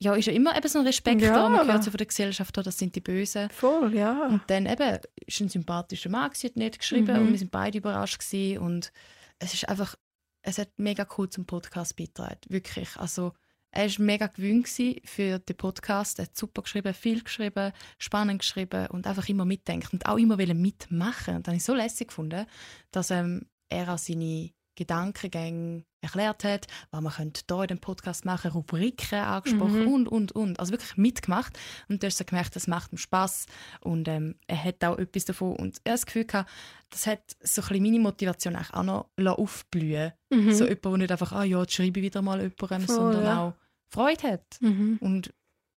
Ja, ist ja immer eben so ein Respekt Ja. da. Man hört so von der Gesellschaft, oh, das sind die Bösen. Voll, ja. Und dann eben, ist ein sympathischer Mann, gewesen, hat nicht geschrieben Mhm. und wir sind beide überrascht gewesen. und es ist einfach, es hat mega cool zum Podcast beigetragen, wirklich. Also er war mega gewöhnt für den Podcast, er hat super geschrieben, viel geschrieben, spannend geschrieben und einfach immer mitdenkt und auch immer mitmachen. Und das habe ich so lässig gefunden, dass ähm, er auch seine Gedankengänge erklärt hat, was man könnte hier in dem Podcast machen, Rubriken angesprochen Mhm. und, und, und. Also wirklich mitgemacht. Und du hast so gemerkt, das macht ihm Spass und ähm, er hat auch etwas davon. Und er hat das Gefühl gehabt, das hat so ein bisschen meine Motivation auch noch aufblühen Mhm. So jemand, der nicht einfach, ah ja, jetzt schreibe ich wieder mal jemandem, Voll, sondern ja. auch Freude hat Mhm. und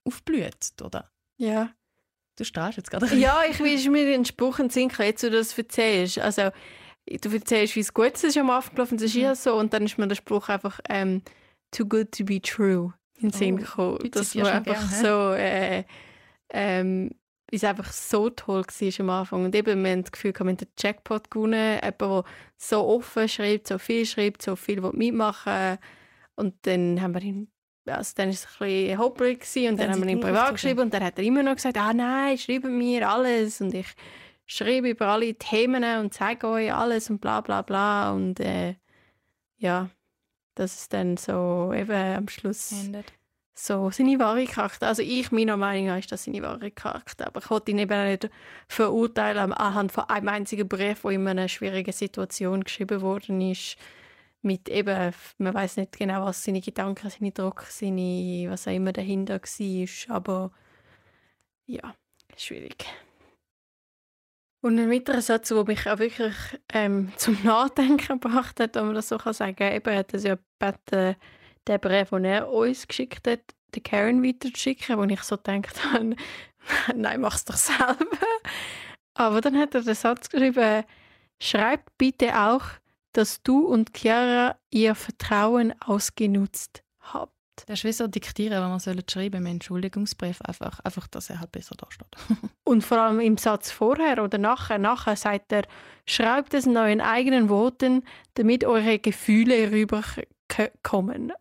aufblüht, oder? Ja. Du strahlst jetzt gerade. Ja, ich will mir den Spruch in den Sinn jetzt du das erzählst. Also, du erzählst, wie es gut ist am Anfang gelaufen, das ist Mhm. ja so. Und dann ist mir der Spruch einfach ähm, «too good to be true» in den Sinn Oh, gekommen. Das war einfach gern, so... Äh, ähm, es einfach so toll war am Anfang. Und eben, wir haben das Gefühl, wir haben den Jackpot gewonnen. Jemand, der so offen schreibt, so viel schreibt, so viel mitmachen Und dann haben wir ihn also dann war es ein bisschen gewesen und Dann dann, haben wir ihn privat geschrieben und dann hat er immer noch gesagt, ah nein, schreiben mir alles und ich schreibe über alle Themen und zeige euch alles und bla bla bla und äh, ja, das ist dann so eben am Schluss Endet. so seine wahre Charakter. Also ich, meiner Meinung nach, ist das seine wahre Charakter. Aber ich wollte ihn eben auch nicht verurteilen anhand von einem einzigen Brief, der in einer schwierigen Situation geschrieben worden ist. Mit eben, man weiß nicht genau, was seine Gedanken, seine Druck, seine, was auch immer dahinter war. Aber ja, schwierig. Und ein weiterer Satz, der mich auch wirklich ähm, zum Nachdenken gebracht hat, wenn man das so kann sagen eben hat es ja gebeten, den Brief, den er uns geschickt hat, der Karen weiterzuschicken, wo ich so gedacht habe, nein, mach's doch selber. Aber dann hat er den Satz geschrieben, schreibt bitte auch, dass du und Chiara ihr Vertrauen ausgenutzt habt. Das ist wie so diktieren, wenn man soll schreiben im Entschuldigungsbrief einfach, einfach, dass er halt besser da steht. Und vor allem im Satz vorher oder nachher, nachher sagt er, schreibt es in euren eigenen Worten, damit eure Gefühle rüberkommen.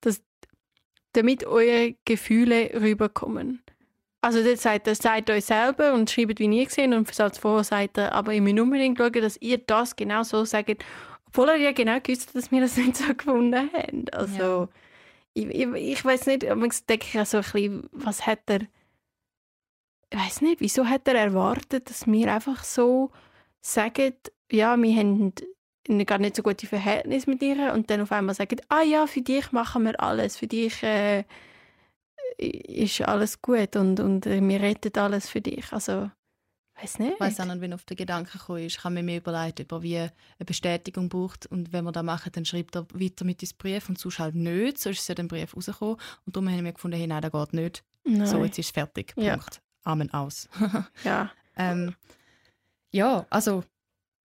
Das, damit eure Gefühle rüberkommen. Also das sagt er, seid euch selber und schreibt, wie ihr gesehen und im Satz vorher sagt er, aber ich muss unbedingt schauen, dass ihr das genau so sagt, obwohl er ja genau gewusst dass wir das nicht so gefunden haben. Also ich, ich, ich weiß nicht, ich denke ich so ein bisschen, was hat er ich weiß nicht, wieso hat er erwartet, dass wir einfach so sagen, ja, wir haben gar nicht so gute Verhältnis mit ihr und dann auf einmal sagen, ah ja, für dich machen wir alles, für dich äh, ist alles gut und, und äh, wir retten alles für dich. Also, weiß nicht. Ich weiss auch nicht, wenn auf den Gedanken gekommen ist. Ich habe mir mehr überlegt, ob er wie eine Bestätigung braucht. Und wenn wir das machen, dann schreibt er weiter mit ins Brief und sonst halt nicht. So ist ja den Brief rausgekommen. Und darum haben wir gefunden, hey, nein, das geht nicht. Nein. So, jetzt ist es fertig. Ja. Punkt. Amen aus. ja. ähm, ja, also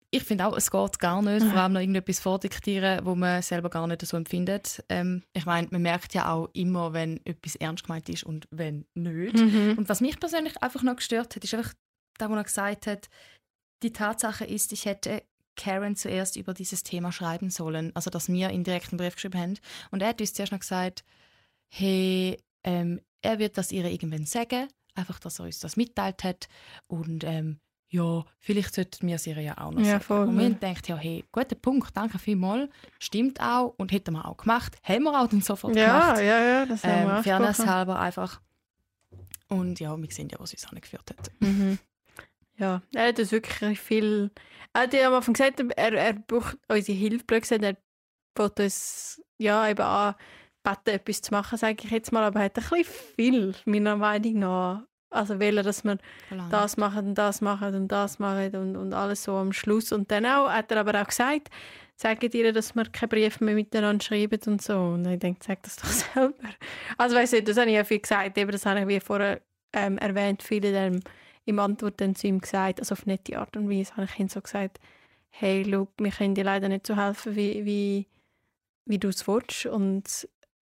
ich finde auch, es geht gar nicht, vor allem noch irgendetwas vordiktieren, wo man selber gar nicht so empfindet. Ähm, ich meine, man merkt ja auch immer, wenn etwas ernst gemeint ist und wenn nicht. Mhm. Und was mich persönlich einfach noch gestört hat, ist einfach da, wo er gesagt hat, die Tatsache ist, ich hätte Karen zuerst über dieses Thema schreiben sollen, also dass wir in direkten Brief geschrieben haben. Und er hat uns zuerst noch gesagt, hey, ähm, er wird das ihr irgendwann sagen, einfach, dass er uns das mitteilt hat und ähm, ja, vielleicht sollten wir es ihr ja auch noch Ja, sagen. voll, und wir haben gedacht, ja, hey, guter Punkt, danke vielmals, stimmt auch und hätten wir auch gemacht, haben wir auch dann sofort Ja, gemacht. ja, ja, das haben wir Ähm, Fairness halber einfach. Und ja, wir sehen ja, was uns angeführt hat. Mhm. Ja, er hat das wirklich viel. Er hat ja am Anfang gesagt, er, er braucht unsere Hilfe. gesagt. Er wollte uns ja eben anbeten, etwas zu machen, sage ich jetzt mal. Aber er hat ein bisschen viel, meiner Meinung nach. Also will er, dass wir Verlangen. das machen und das machen und das machen und, und alles so am Schluss. Und dann auch, hat er aber auch gesagt, sagt ihr, dass wir keine Briefe mehr miteinander schreiben und so. Und ich denke, sag das doch selber. Also weißt du, das habe ich ja viel gesagt, eben das habe ich wie vorher ähm, erwähnt, viele dann im Antwort dann zu ihm gesagt, also auf nette Art und Weise habe ich ihm so gesagt, hey, schau, wir können dir leider nicht so helfen, wie, wie, wie du es willst. Und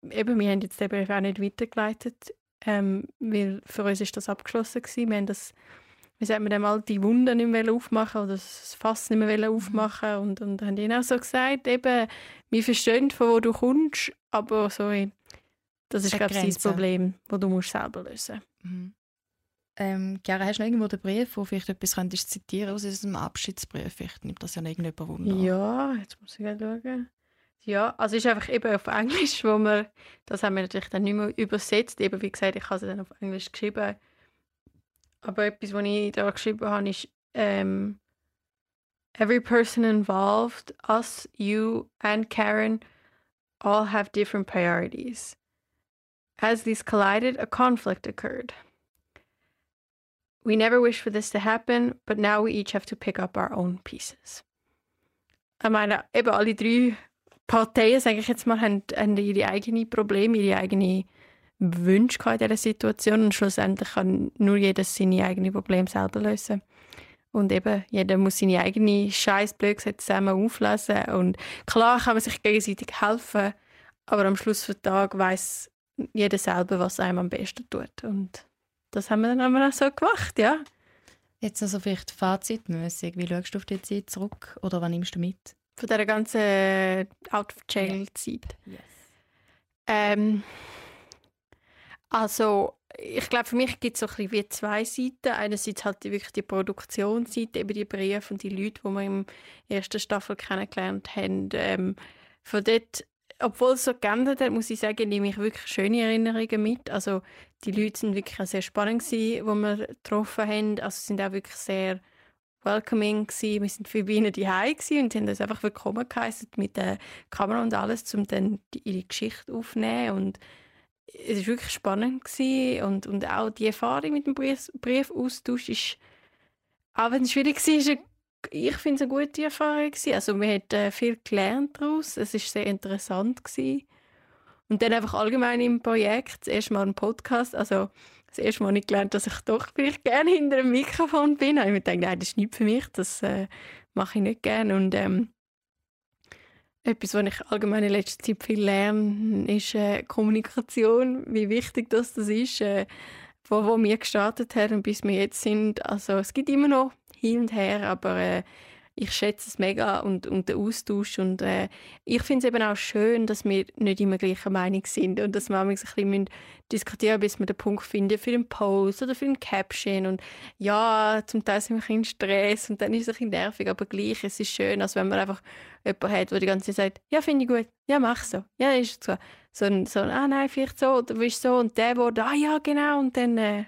eben, wir haben jetzt den Brief auch nicht weitergeleitet, ähm, weil für uns ist das abgeschlossen gewesen. Wir haben das, wie sagt man dem, all die Wunden nicht mehr aufmachen oder das Fass nicht mehr aufmachen und, und haben ihnen auch so gesagt, eben, wir verstehen, von wo du kommst, aber so, Das ist, glaube ich, das. Problem, das du musst selber lösen Mhm. Ähm, Chiara, hast du noch irgendwo den Brief, wo vielleicht etwas könntest zitieren aus diesem Abschiedsbrief? Vielleicht nimmt das ja noch irgendjemand Wunder. Ja, jetzt muss ich gerade schauen. Ja, also es ist einfach eben auf Englisch, wo wir, das haben wir natürlich dann nicht mehr übersetzt. Eben, wie gesagt, ich habe es dann auf Englisch geschrieben. Aber etwas, was ich da geschrieben habe, ist ähm, Every person involved, us, you and Karen, all have different priorities. As these collided, a conflict occurred. We never wished for this to happen, but now we each have to pick up our own pieces. Ich meine, eben alle drei Parteien, sage ich jetzt mal, haben, haben ihre eigenen Probleme, ihre eigenen Wünsche in dieser Situation und schlussendlich kann nur jeder seine eigenen Probleme selber lösen. Und eben, jeder muss seine eigene Scheiß blöd gesagt zusammen auflösen. Und klar kann man sich gegenseitig helfen, aber am Schluss des Tages weiß jeder selber, was einem am besten tut. Und das haben wir dann auch so gemacht, ja. Jetzt also vielleicht fazitmäßig. Wie schaust du auf die Zeit zurück oder was nimmst du mit? Von dieser ganzen Out-of-Jail-Zeit. Ähm, also, ich glaube, für mich gibt es so ein bisschen wie zwei Seiten. Einerseits halt die, wirklich die Produktionsseite, eben die Briefe und die Leute, die wir im ersten Staffel kennengelernt haben. Ähm, von dort, obwohl es so geändert hat, muss ich sagen, nehme ich wirklich schöne Erinnerungen mit. Also, die Leute sind wirklich sehr spannend gewesen, die wir getroffen haben. Also, sind auch wirklich sehr welcoming gewesen. Wir sind bei ihnen daheim gewesen und haben uns einfach willkommen geheißen mit der Kamera und alles, um dann die, ihre Geschichte aufzunehmen und es war wirklich spannend gewesen. und, und auch die Erfahrung mit dem Brief, Briefaustausch ist, auch wenn es schwierig war, ist ich finde es eine gute Erfahrung gewesen. Also man hat äh, viel gelernt daraus, es ist sehr interessant gewesen. Und dann einfach allgemein im Projekt, das erste Mal ein Podcast, also das erste Mal ich gelernt, dass ich doch vielleicht gerne hinter einem Mikrofon bin. Ich mir gedacht, nein, das ist nicht für mich, das äh, mache ich nicht gerne. Und ähm, etwas, was ich allgemein in letzter Zeit viel lerne, ist äh, Kommunikation, wie wichtig das, das ist, äh, wo, wo wir gestartet haben und bis wir jetzt sind. Also es gibt immer noch hin und her, aber äh, ich schätze es mega und, und den Austausch und äh, ich finde es eben auch schön, dass wir nicht immer gleicher Meinung sind und dass wir ein bisschen diskutieren bis wir den Punkt finden für den Post oder für den Caption und ja, zum Teil sind wir ein bisschen Stress und dann ist es ein bisschen nervig, aber gleich, es ist schön, als wenn man einfach jemanden hat, der die ganze Zeit sagt, ja, finde ich gut, ja, mach so, ja, ist so. So ein, so ein, ah nein, vielleicht so, oder willst so und der Wort, ah ja, genau, und dann, äh,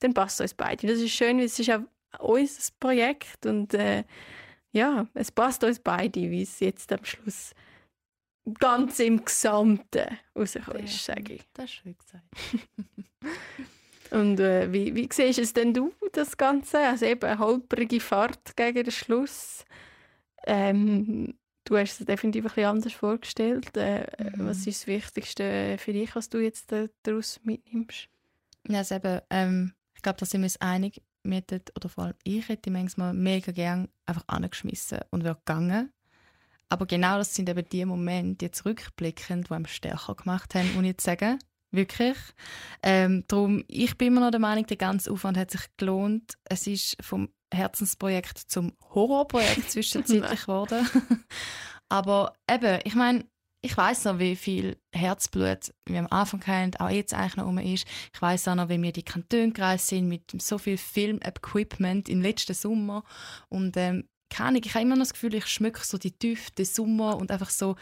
dann passt es uns beide. Und das ist schön, weil es ist auch unser Projekt und äh, ja, es passt uns beide, wie es jetzt am Schluss ganz im Gesamten rausgekommen ist, sage ich. Das ist schön gesagt. Und äh, wie, wie siehst es denn du, das Ganze? Also eben eine holprige Fahrt gegen den Schluss. Ähm, du hast es definitiv ein bisschen anders vorgestellt. Äh, Mhm. Was ist das Wichtigste für dich, was du jetzt da- daraus mitnimmst? Ja, also eben, ähm, ich glaube, da sind wir uns einig. Wir hätten, oder vor allem ich hätte manchmal mega gern einfach angeschmissen und wäre gegangen. Aber genau das sind eben die Momente, jetzt rückblickend, die einem stärker gemacht haben, muss ich jetzt sagen. Wirklich. Ähm, darum, ich bin immer noch der Meinung, der ganze Aufwand hat sich gelohnt. Es ist vom Herzensprojekt zum Horrorprojekt zwischenzeitlich geworden. Aber eben, ich meine, ich weiß noch, wie viel Herzblut wir am Anfang hatten, auch jetzt eigentlich noch rum ist. Ich weiß auch noch, wie wir die Kantone gereist sind mit so viel Film-Equipment im letzten Sommer. Und ähm, keine ich habe immer noch das Gefühl, ich schmecke so die Düfte des Sommer und einfach so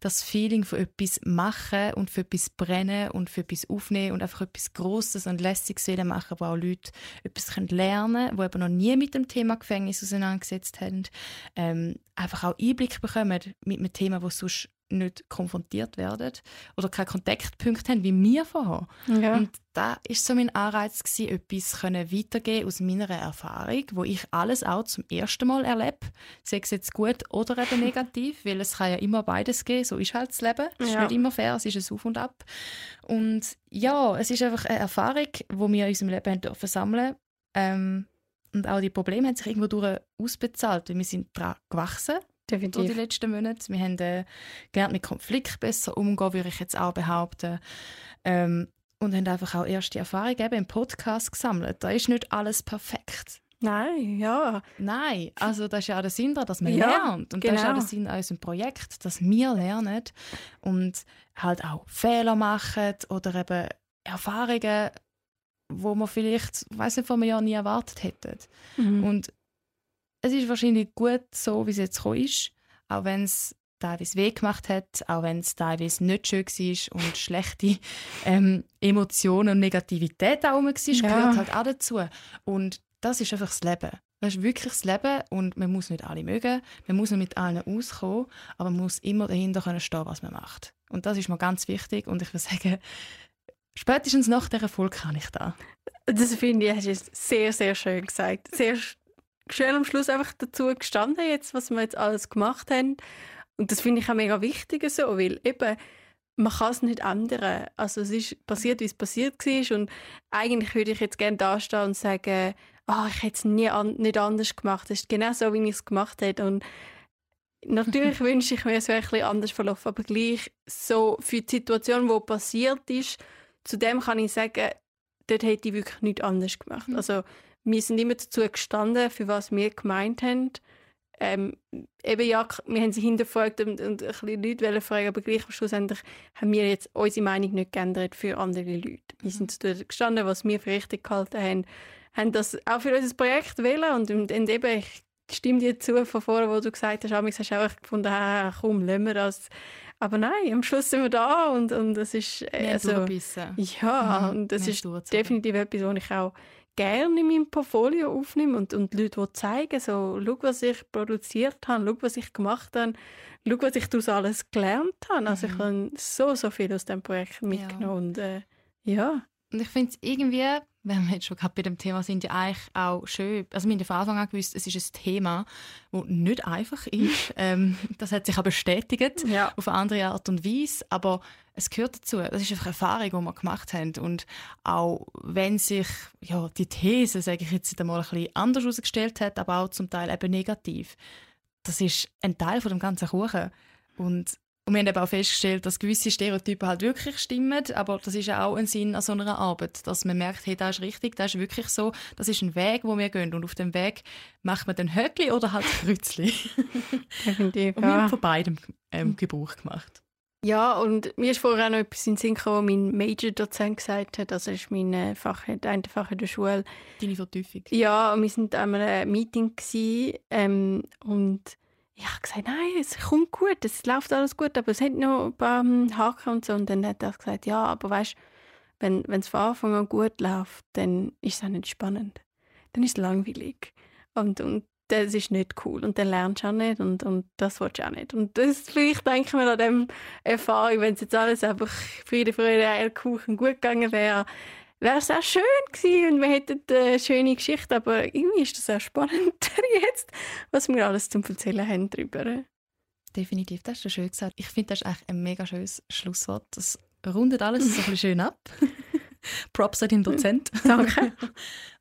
das Feeling von etwas machen und für etwas brennen und für etwas aufnehmen und einfach etwas Grosses und Lässiges machen, wo auch Leute etwas lernen können, die eben noch nie mit dem Thema Gefängnis auseinandergesetzt haben. Ähm, einfach auch Einblick bekommen mit einem Thema, das sonst nicht konfrontiert werden oder keine Kontaktpunkte haben, wie wir vorher. Ja. Und da ist so mein Anreiz gewesen, etwas können weitergeben aus meiner Erfahrung, wo ich alles auch zum ersten Mal erlebe, sei es jetzt gut oder eben negativ, weil es kann ja immer beides geben, so ist halt das Leben, es ist Ja. nicht immer fair, es ist ein Auf und Ab. Und ja, es ist einfach eine Erfahrung, die wir in unserem Leben haben dürfen sammeln ähm, und auch die Probleme haben sich irgendwo durch ausbezahlt, weil wir sind daran gewachsen durch die Definitiv. letzten Monate. Wir haben äh, gelernt, mit Konflikt besser umzugehen, würde ich jetzt auch behaupten. Ähm, und haben einfach auch erste Erfahrungen eben im Podcast gesammelt. Da ist nicht alles perfekt. Nein, ja. Nein, also das ist ja auch der Sinn daran, dass man Ja, lernt. Und das ist auch genau. der Sinn an unserem Projekt, dass wir lernen und halt auch Fehler machen oder eben Erfahrungen, wo man vielleicht, weiß nicht, vor einem Jahr nie erwartet hätten. Mhm. Und es ist wahrscheinlich gut so, wie es jetzt ist, auch wenn es teilweise weh gemacht hat, auch wenn es teilweise nicht schön war und schlechte ähm, Emotionen und Negativität auch war, Ja. gehört halt auch dazu. Und das ist einfach das Leben. Das ist wirklich das Leben und man muss nicht alle mögen, man muss nicht mit allen auskommen, aber man muss immer dahinter können stehen, was man macht. Und das ist mir ganz wichtig und ich würde sagen, spätestens nach der Erfolg kann ich da. Das finde ich, hast du sehr, sehr schön gesagt. Sehr sch- schön am Schluss einfach dazu gestanden, jetzt, was wir jetzt alles gemacht haben. Und das finde ich auch mega wichtig so, weil eben, man kann es nicht ändern. Also es ist passiert, wie es passiert war und eigentlich würde ich jetzt gerne dastehen und sagen, ah, ich hätte es nie an, nicht anders gemacht. Es ist genau so, wie ich es gemacht hätte. Und natürlich wünsche ich mir, es wäre ein bisschen anders verlaufen, aber gleich so für die Situation, die passiert ist, zu dem kann ich sagen, dort hätte ich wirklich nichts anders gemacht. Mhm. Also wir sind immer dazu gestanden, für was wir gemeint haben. Ähm, eben ja, wir haben sie hinterfragt und, und ein bisschen Leute wollen fragen, aber gleich am Schlussendlich haben wir jetzt unsere Meinung nicht geändert für andere Leute. Wir sind dazu gestanden, was wir für richtig gehalten haben, haben das auch für unser Projekt wählen und, und, und eben, ich stimme dir zu von vorher, wo du gesagt hast, amigs hast du auch gefunden, ah, komm, lassen wir das. Aber nein, am Schluss sind wir da und, und es ist, äh, also, durchgebissen. ja, Mhm, und das ist definitiv etwas, was ich auch gerne in meinem Portfolio aufnehme und, und Leute zeigen, so, schau, was ich produziert habe, schau, was ich gemacht habe, schau, was ich daraus alles gelernt habe. Also ich Mhm. habe so, so viel aus dem Projekt mitgenommen und äh, ja. Und ich finde es irgendwie, wenn wir jetzt schon gerade bei dem Thema sind, ja eigentlich auch schön. Also wir haben ja von Anfang an gewusst, es ist ein Thema, das nicht einfach ist. ähm, das hat sich auch bestätigt Ja. auf eine andere Art und Weise, aber es gehört dazu. Das ist einfach eine Erfahrung, die wir gemacht haben. Und auch wenn sich ja, die These, sage ich jetzt einmal, ein bisschen anders herausgestellt hat, aber auch zum Teil eben negativ, das ist ein Teil von dem ganzen Kuchen. Und und wir haben eben auch festgestellt, dass gewisse Stereotypen halt wirklich stimmen, aber das ist ja auch ein Sinn an so einer Arbeit, dass man merkt, hey, das ist richtig, das ist wirklich so, das ist ein Weg, wo wir gehen und auf dem Weg macht man dann Höckli oder halt Kreuzli. Definitiv, Und wir haben von beidem ähm, Gebrauch gemacht. Ja, und mir ist vorher auch noch etwas in den Sinn gekommen, was mein Major-Dozent gesagt hat. Also, das ist mein äh, Fach, ein Fach in der Schule. Deine Vertiefung. Ja, und wir sind an einem Meeting gsi, ähm, und ich habe gesagt, nein, es kommt gut, es läuft alles gut, aber es hat noch ein paar ähm, Haken und so. Und dann hat er gesagt, ja, aber weißt, wenn wenn es von Anfang an gut läuft, dann ist es auch nicht spannend. Dann ist es langweilig. Und, und das ist nicht cool. Und dann lernst du auch nicht und, und das willst du auch nicht. Und das vielleicht denken wir an dem Erfahrung, wenn es jetzt alles einfach Friede, Freude, Eierkuchen gut gegangen wäre, wäre es auch schön gewesen und wir hätten eine schöne Geschichte, aber irgendwie ist das auch spannender jetzt, was wir alles zum Erzählen haben darüber. Definitiv, das hast du schön gesagt. Ich finde, das ist eigentlich ein mega schönes Schlusswort. Das rundet alles so ein bisschen schön ab. Props an den Dozent. Danke.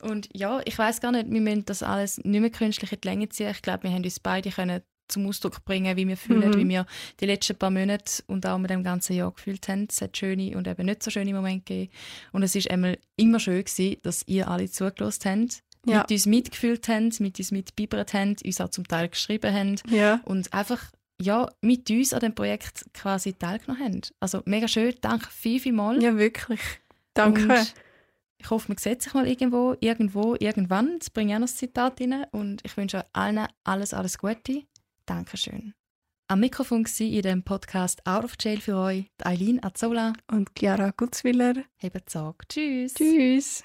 Und ja, ich weiß gar nicht, wir müssen das alles nicht mehr künstlich in die Länge ziehen. Ich glaube, wir haben uns beide können zum Ausdruck bringen, wie wir fühlen, Mhm. wie wir die letzten paar Monate und auch mit dem ganzen Jahr gefühlt haben. Es hat schöne und eben nicht so schöne Momente gegeben. Und es ist einmal immer schön gewesen, dass ihr alle zugelassen habt, Ja. mit uns mitgefühlt habt, mit uns mitgebibert habt, uns auch zum Teil geschrieben habt Ja. und einfach ja, mit uns an dem Projekt quasi teilgenommen haben. Also mega schön, danke viel, viel mal. ja, wirklich. Danke. Und ich hoffe, man sieht sich mal irgendwo, irgendwo, irgendwann. Jetzt bringe ich auch noch das Zitat rein. Und ich wünsche euch allen alles, alles Gute. Dankeschön. Am Mikrofon war in dem Podcast Out of Jail für euch Eileen Azzola. Und Chiara Gutzwiller. Sorge. Tschüss. Tschüss.